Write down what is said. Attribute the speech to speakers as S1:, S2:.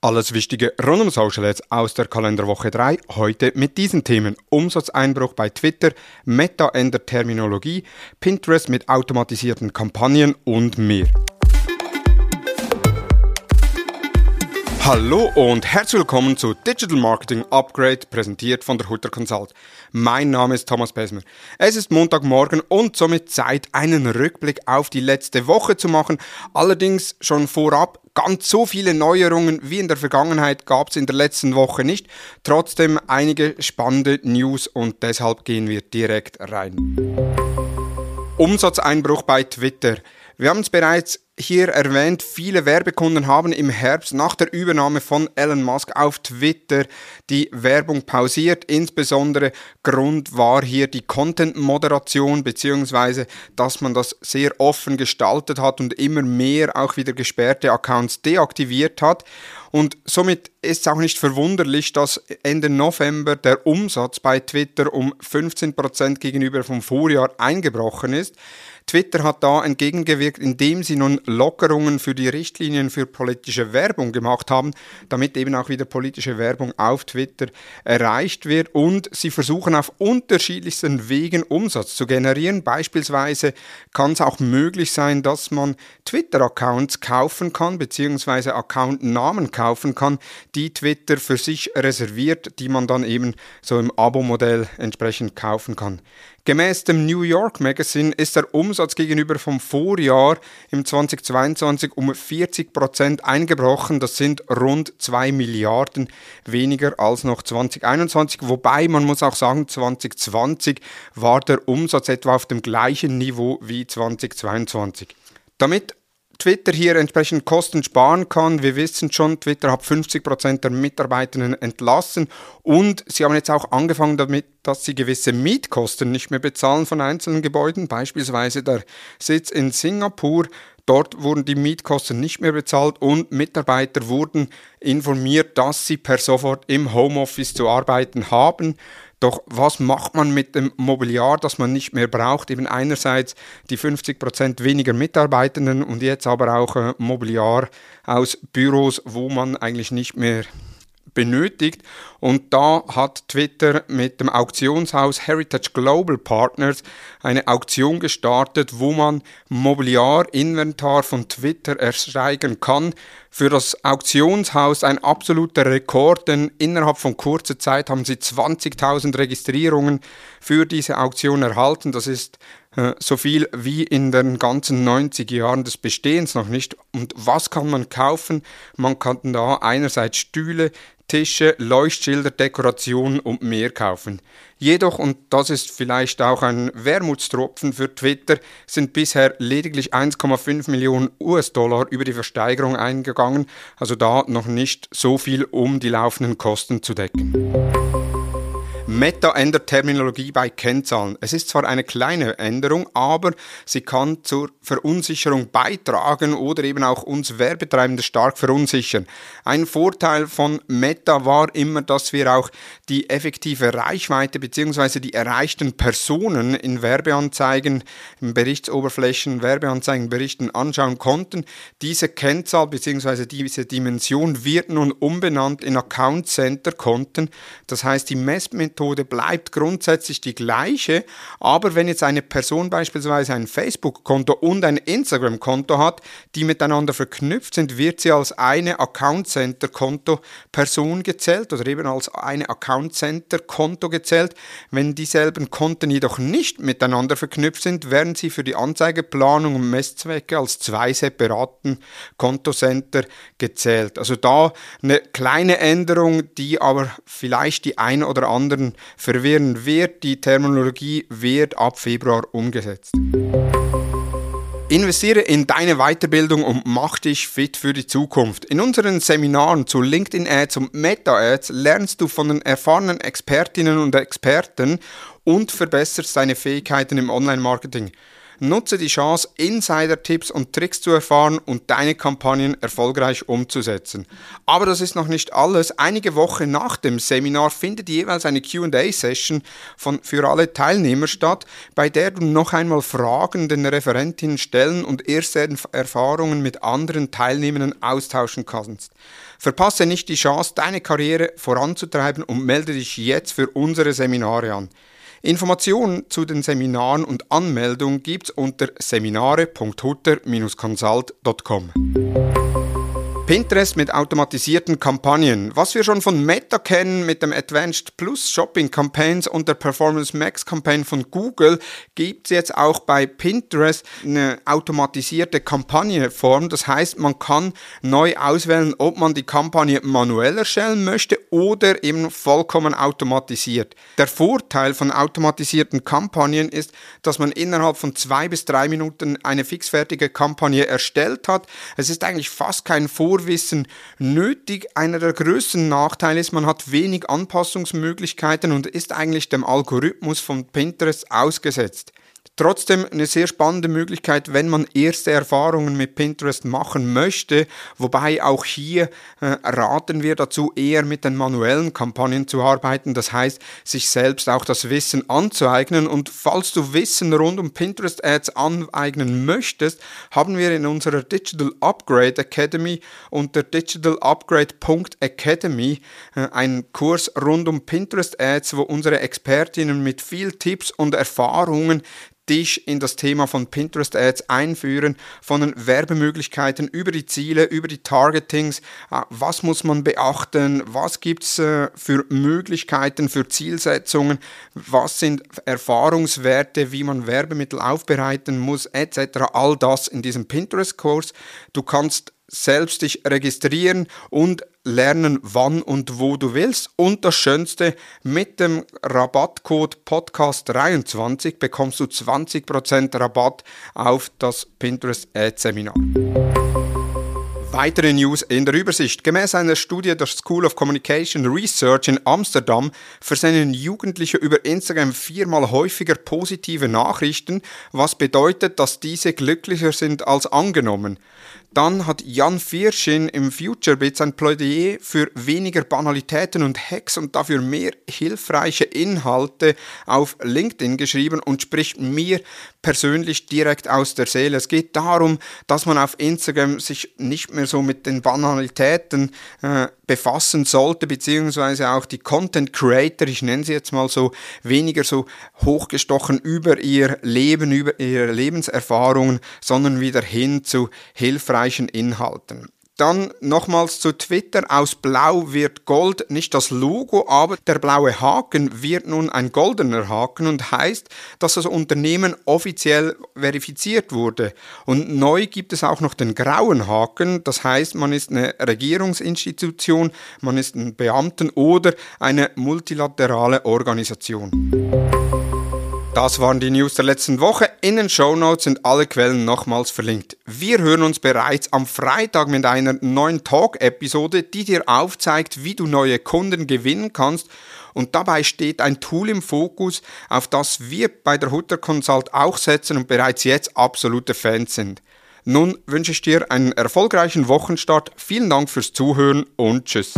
S1: Alles Wichtige rund um Social Ads aus der Kalenderwoche 3. Heute mit diesen Themen. Umsatzeinbruch bei Twitter, Meta ändert Terminologie, Pinterest mit automatisierten Kampagnen und mehr. Hallo und herzlich willkommen zu Digital Marketing Upgrade, präsentiert von der Hutter Consult. Mein Name ist Thomas Besmer. Es ist Montagmorgen und somit Zeit, einen Rückblick auf die letzte Woche zu machen. Allerdings schon vorab, ganz so viele Neuerungen wie in der Vergangenheit gab es in der letzten Woche nicht. Trotzdem einige spannende News und deshalb gehen wir direkt rein. Umsatzeinbruch bei Twitter. Wir haben es bereits hier erwähnt, viele Werbekunden haben im Herbst nach der Übernahme von Elon Musk auf Twitter die Werbung pausiert. Insbesondere Grund war hier die Content-Moderation beziehungsweise, dass man das sehr offen gestaltet hat und immer mehr auch wieder gesperrte Accounts deaktiviert hat. Und somit ist es auch nicht verwunderlich, dass Ende November der Umsatz bei Twitter um 15% gegenüber vom Vorjahr eingebrochen ist. Twitter hat da entgegengewirkt, indem sie nun Lockerungen für die Richtlinien für politische Werbung gemacht haben, damit eben auch wieder politische Werbung auf Twitter erreicht wird und sie versuchen auf unterschiedlichsten Wegen Umsatz zu generieren. Beispielsweise kann es auch möglich sein, dass man Twitter-Accounts kaufen kann, beziehungsweise Account-Namen kaufen kann, die Twitter für sich reserviert, die man dann eben so im Abo-Modell entsprechend kaufen kann. Gemäß dem New York Magazine ist der Umsatz gegenüber vom Vorjahr im 2022 um 40 Prozent eingebrochen. Das sind rund 2 Milliarden weniger als noch 2021. Wobei man muss auch sagen, 2020 war der Umsatz etwa auf dem gleichen Niveau wie 2022. Damit Twitter hier entsprechend Kosten sparen kann. Wir wissen schon, Twitter hat 50% der Mitarbeitenden entlassen und sie haben jetzt auch angefangen damit, dass sie gewisse Mietkosten nicht mehr bezahlen von einzelnen Gebäuden, beispielsweise der Sitz in Singapur. Dort wurden die Mietkosten nicht mehr bezahlt und Mitarbeiter wurden informiert, dass sie per sofort im Homeoffice zu arbeiten haben. Doch was macht man mit dem Mobiliar, das man nicht mehr braucht? Eben einerseits die 50% weniger Mitarbeitenden und jetzt aber auch äh, Mobiliar aus Büros, wo man eigentlich nicht mehr benötigt. Und da hat Twitter mit dem Auktionshaus Heritage Global Partners eine Auktion gestartet, wo man Mobiliarinventar von Twitter ersteigern kann. Für das Auktionshaus ein absoluter Rekord, denn innerhalb von kurzer Zeit haben sie 20.000 Registrierungen für diese Auktion erhalten. Das ist so viel wie in den ganzen 90 Jahren des Bestehens noch nicht. Und was kann man kaufen? Man kann da einerseits Stühle, Tische, Leuchtschilder, Dekorationen und mehr kaufen. Jedoch, und das ist vielleicht auch ein Wermutstropfen für Twitter, sind bisher lediglich 1,5 Millionen US-Dollar über die Versteigerung eingegangen, also da noch nicht so viel, um die laufenden Kosten zu decken. Meta ändert Terminologie bei Kennzahlen. Es ist zwar eine kleine Änderung, aber sie kann zur Verunsicherung beitragen oder eben auch uns Werbetreibende stark verunsichern. Ein Vorteil von Meta war immer, dass wir auch die effektive Reichweite bzw. die erreichten Personen in Werbeanzeigen, in Berichtsoberflächen, Werbeanzeigenberichten anschauen konnten. Diese Kennzahl bzw. diese Dimension wird nun umbenannt in Account Center Konten. Das heißt, die Messmethode Methode bleibt grundsätzlich die gleiche, aber wenn jetzt eine Person beispielsweise ein Facebook-Konto und ein Instagram-Konto hat, die miteinander verknüpft sind, wird sie als eine Account Center-Konto Person gezählt oder eben als eine Account Center-Konto gezählt. Wenn dieselben Konten jedoch nicht miteinander verknüpft sind, werden sie für die Anzeigeplanung und Messzwecke als zwei separaten Kontocenter gezählt. Also da eine kleine Änderung, die aber vielleicht die ein oder anderen verwirren wird. Die Terminologie wird ab Februar umgesetzt. Investiere in deine Weiterbildung und mach dich fit für die Zukunft. In unseren Seminaren zu LinkedIn Ads und Meta Ads lernst du von den erfahrenen Expertinnen und Experten und verbesserst deine Fähigkeiten im Online-Marketing. Nutze die Chance, Insider-Tipps und Tricks zu erfahren und deine Kampagnen erfolgreich umzusetzen. Aber das ist noch nicht alles. Einige Wochen nach dem Seminar findet jeweils eine QA-Session für alle Teilnehmer statt, bei der du noch einmal Fragen den Referentinnen stellen und erste Erfahrungen mit anderen Teilnehmenden austauschen kannst. Verpasse nicht die Chance, deine Karriere voranzutreiben und melde dich jetzt für unsere Seminare an. Informationen zu den Seminaren und Anmeldung gibt's unter seminare.hutter-consult.com. Pinterest mit automatisierten Kampagnen. Was wir schon von Meta kennen mit dem Advanced Plus Shopping Campaigns und der Performance Max Campaign von Google, gibt es jetzt auch bei Pinterest eine automatisierte Kampagnenform. Das heißt, man kann neu auswählen, ob man die Kampagne manuell erstellen möchte oder eben vollkommen automatisiert. Der Vorteil von automatisierten Kampagnen ist, dass man innerhalb von zwei bis drei Minuten eine fixfertige Kampagne erstellt hat. Es ist eigentlich fast kein Vorteil Vorwissen nötig. Einer der größten Nachteile ist, man hat wenig Anpassungsmöglichkeiten und ist eigentlich dem Algorithmus von Pinterest ausgesetzt. Trotzdem eine sehr spannende Möglichkeit, wenn man erste Erfahrungen mit Pinterest machen möchte, wobei auch hier äh, raten wir dazu, eher mit den manuellen Kampagnen zu arbeiten, das heißt, sich selbst auch das Wissen anzueignen. Und falls du Wissen rund um Pinterest Ads aneignen möchtest, haben wir in unserer Digital Upgrade Academy unter digitalupgrade.academy äh, einen Kurs rund um Pinterest Ads, wo unsere Expertinnen mit viel Tipps und Erfahrungen dich in das Thema von Pinterest Ads einführen, von den Werbemöglichkeiten über die Ziele, über die Targetings, äh, was muss man beachten, was gibt es äh, für Möglichkeiten, für Zielsetzungen, was sind Erfahrungswerte, wie man Werbemittel aufbereiten muss, etc. All das in diesem Pinterest-Kurs. Du kannst selbst dich registrieren und lernen, wann und wo du willst. Und das Schönste, mit dem Rabattcode Podcast23 bekommst du 20% Rabatt auf das Pinterest Ad Seminar. Weitere News in der Übersicht. Gemäß einer Studie der School of Communication Research in Amsterdam versenden Jugendliche über Instagram viermal häufiger positive Nachrichten, was bedeutet, dass diese glücklicher sind als angenommen. Dann hat Jan Vierschin im FutureBits ein Plädoyer für weniger Banalitäten und Hacks und dafür mehr hilfreiche Inhalte auf LinkedIn geschrieben und spricht mir persönlich direkt aus der Seele. Es geht darum, dass man auf Instagram sich nicht mehr so mit den Banalitäten äh, befassen sollte, beziehungsweise auch die Content Creator, ich nenne sie jetzt mal so, weniger so hochgestochen über ihr Leben, über ihre Lebenserfahrungen, sondern wieder hin zu hilfreichen Inhalten. Dann nochmals zu Twitter. Aus Blau wird Gold, nicht das Logo, aber der blaue Haken wird nun ein goldener Haken und heißt, dass das Unternehmen offiziell verifiziert wurde. Und neu gibt es auch noch den grauen Haken. Das heißt, man ist eine Regierungsinstitution, man ist ein Beamten oder eine multilaterale Organisation. Das waren die News der letzten Woche. In den Show Notes sind alle Quellen nochmals verlinkt. Wir hören uns bereits am Freitag mit einer neuen Talk-Episode, die dir aufzeigt, wie du neue Kunden gewinnen kannst. Und dabei steht ein Tool im Fokus, auf das wir bei der Hutter Consult auch setzen und bereits jetzt absolute Fans sind. Nun wünsche ich dir einen erfolgreichen Wochenstart. Vielen Dank fürs Zuhören und tschüss.